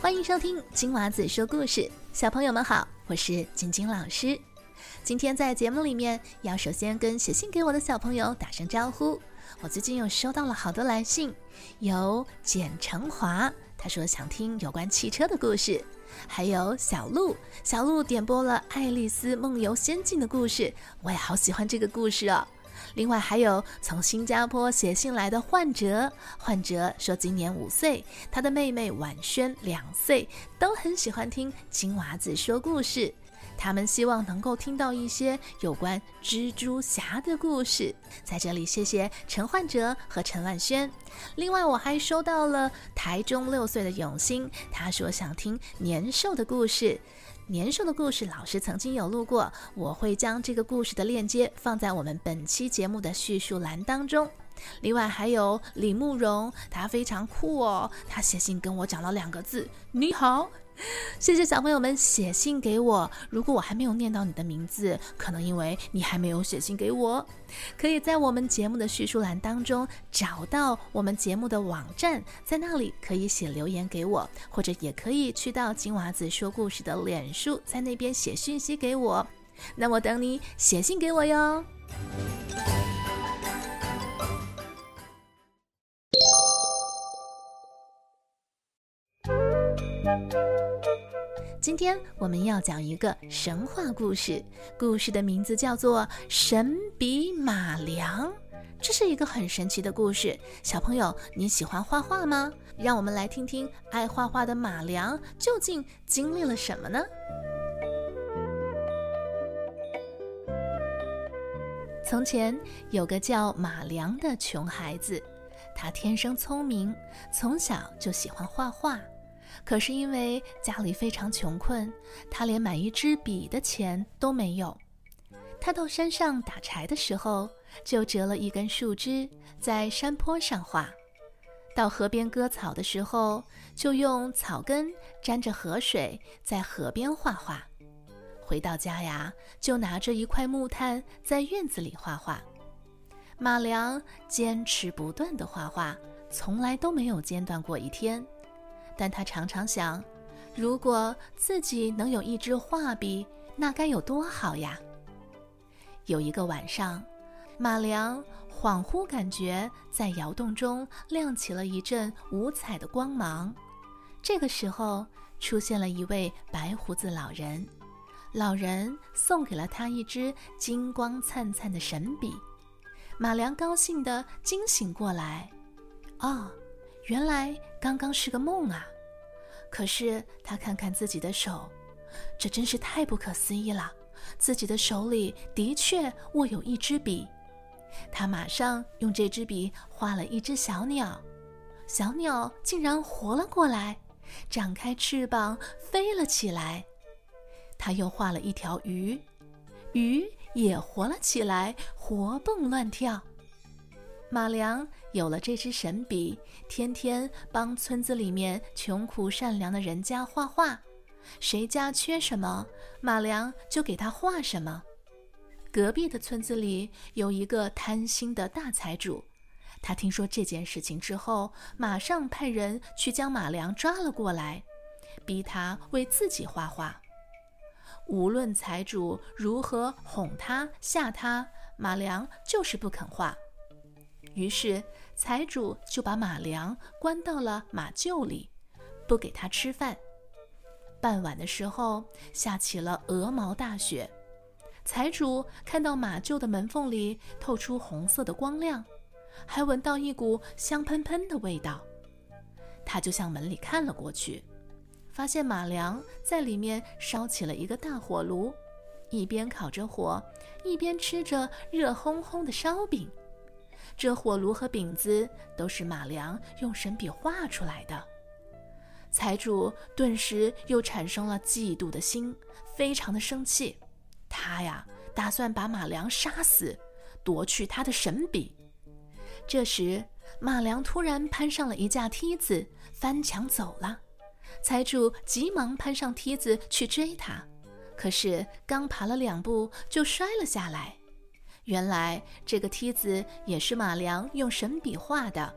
欢迎收听金娃子说故事，小朋友们好，我是晶晶老师。今天在节目里面，要首先跟写信给我的小朋友打声招呼。我最近又收到了好多来信，有简成华，他说想听有关汽车的故事，还有小鹿，小鹿点播了《爱丽丝梦游仙境》的故事，我也好喜欢这个故事哦。另外还有从新加坡写信来的患者，患者说今年五岁，他的妹妹婉萱两岁，都很喜欢听金娃子说故事。他们希望能够听到一些有关蜘蛛侠的故事。在这里，谢谢陈患者和陈婉萱。另外，我还收到了台中六岁的永兴，他说想听年兽的故事。年兽的故事，老师曾经有录过，我会将这个故事的链接放在我们本期节目的叙述栏当中。另外还有李慕容，他非常酷哦，他写信跟我讲了两个字：你好。谢谢小朋友们写信给我。如果我还没有念到你的名字，可能因为你还没有写信给我。可以在我们节目的叙述栏当中找到我们节目的网站，在那里可以写留言给我，或者也可以去到金娃子说故事的脸书，在那边写讯息给我。那我等你写信给我哟。今天我们要讲一个神话故事，故事的名字叫做《神笔马良》。这是一个很神奇的故事。小朋友，你喜欢画画吗？让我们来听听爱画画的马良究竟经历了什么呢？从前有个叫马良的穷孩子，他天生聪明，从小就喜欢画画。可是因为家里非常穷困，他连买一支笔的钱都没有。他到山上打柴的时候，就折了一根树枝，在山坡上画；到河边割草的时候，就用草根沾着河水在河边画画。回到家呀，就拿着一块木炭在院子里画画。马良坚持不断的画画，从来都没有间断过一天。但他常常想，如果自己能有一支画笔，那该有多好呀！有一个晚上，马良恍惚感觉在窑洞中亮起了一阵五彩的光芒。这个时候，出现了一位白胡子老人，老人送给了他一支金光灿灿的神笔。马良高兴地惊醒过来，哦。原来刚刚是个梦啊！可是他看看自己的手，这真是太不可思议了。自己的手里的确握有一支笔，他马上用这支笔画了一只小鸟，小鸟竟然活了过来，展开翅膀飞了起来。他又画了一条鱼，鱼也活了起来，活蹦乱跳。马良有了这支神笔，天天帮村子里面穷苦善良的人家画画，谁家缺什么，马良就给他画什么。隔壁的村子里有一个贪心的大财主，他听说这件事情之后，马上派人去将马良抓了过来，逼他为自己画画。无论财主如何哄他吓他，马良就是不肯画。于是，财主就把马良关到了马厩里，不给他吃饭。傍晚的时候，下起了鹅毛大雪。财主看到马厩的门缝里透出红色的光亮，还闻到一股香喷喷的味道，他就向门里看了过去，发现马良在里面烧起了一个大火炉，一边烤着火，一边吃着热烘烘的烧饼。这火炉和饼子都是马良用神笔画出来的。财主顿时又产生了嫉妒的心，非常的生气。他呀，打算把马良杀死，夺去他的神笔。这时，马良突然攀上了一架梯子，翻墙走了。财主急忙攀上梯子去追他，可是刚爬了两步就摔了下来。原来这个梯子也是马良用神笔画的，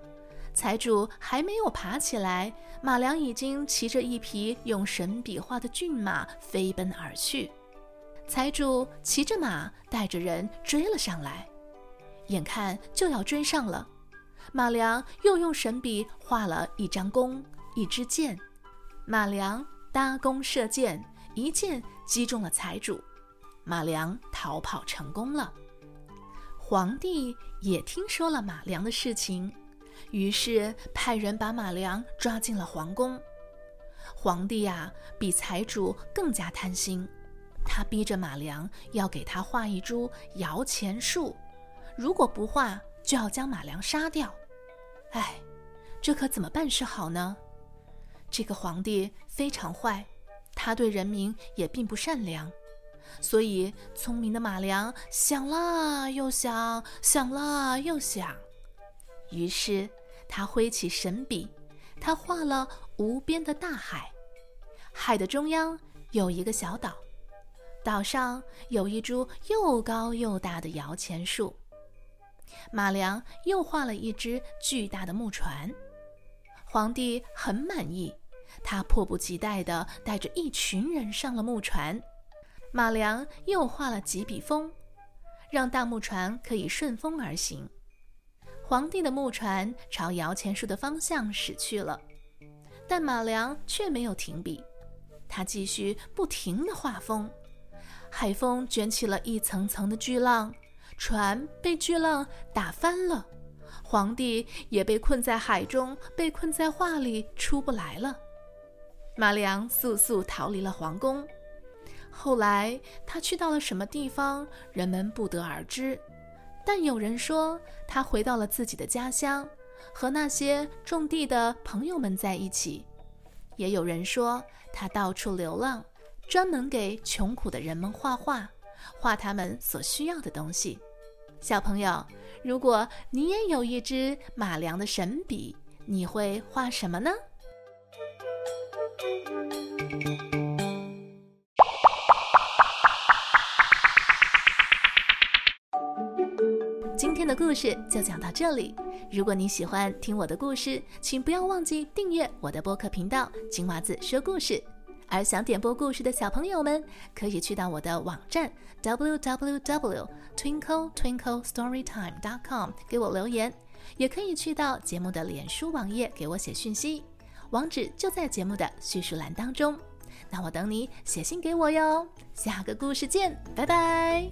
财主还没有爬起来，马良已经骑着一匹用神笔画的骏马飞奔而去。财主骑着马，带着人追了上来，眼看就要追上了。马良又用神笔画了一张弓，一支箭。马良搭弓射箭，一箭击中了财主，马良逃跑成功了。皇帝也听说了马良的事情。于是派人把马良抓进了皇宫。皇帝呀，比财主更加贪心，他逼着马良要给他画一株摇钱树，如果不画，就要将马良杀掉。哎，这可怎么办是好呢？这个皇帝非常坏，他对人民也并不善良，所以聪明的马良想了又想，想了又想。于是，他挥起神笔，他画了无边的大海。海的中央有一个小岛，岛上有一株又高又大的摇钱树。马良又画了一只巨大的木船。皇帝很满意，他迫不及待地带着一群人上了木船。马良又画了几笔风，让大木船可以顺风而行。皇帝的木船朝摇钱树的方向驶去了，但马良却没有停笔，他继续不停地画风。海风卷起了一层层的巨浪，船被巨浪打翻了，皇帝也被困在海中，被困在画里出不来了。马良速速逃离了皇宫，后来他去到了什么地方，人们不得而知。但有人说他回到了自己的家乡，和那些种地的朋友们在一起；也有人说他到处流浪，专门给穷苦的人们画画，画他们所需要的东西。小朋友，如果你也有一支马良的神笔，你会画什么呢？故事就讲到这里。如果你喜欢听我的故事，请不要忘记订阅我的播客频道“金娃子说故事”。而想点播故事的小朋友们，可以去到我的网站 www.twinkletwinklestorytime.com 给我留言，也可以去到节目的脸书网页给我写讯息，网址就在节目的叙述栏当中。那我等你写信给我哟。下个故事见，拜拜。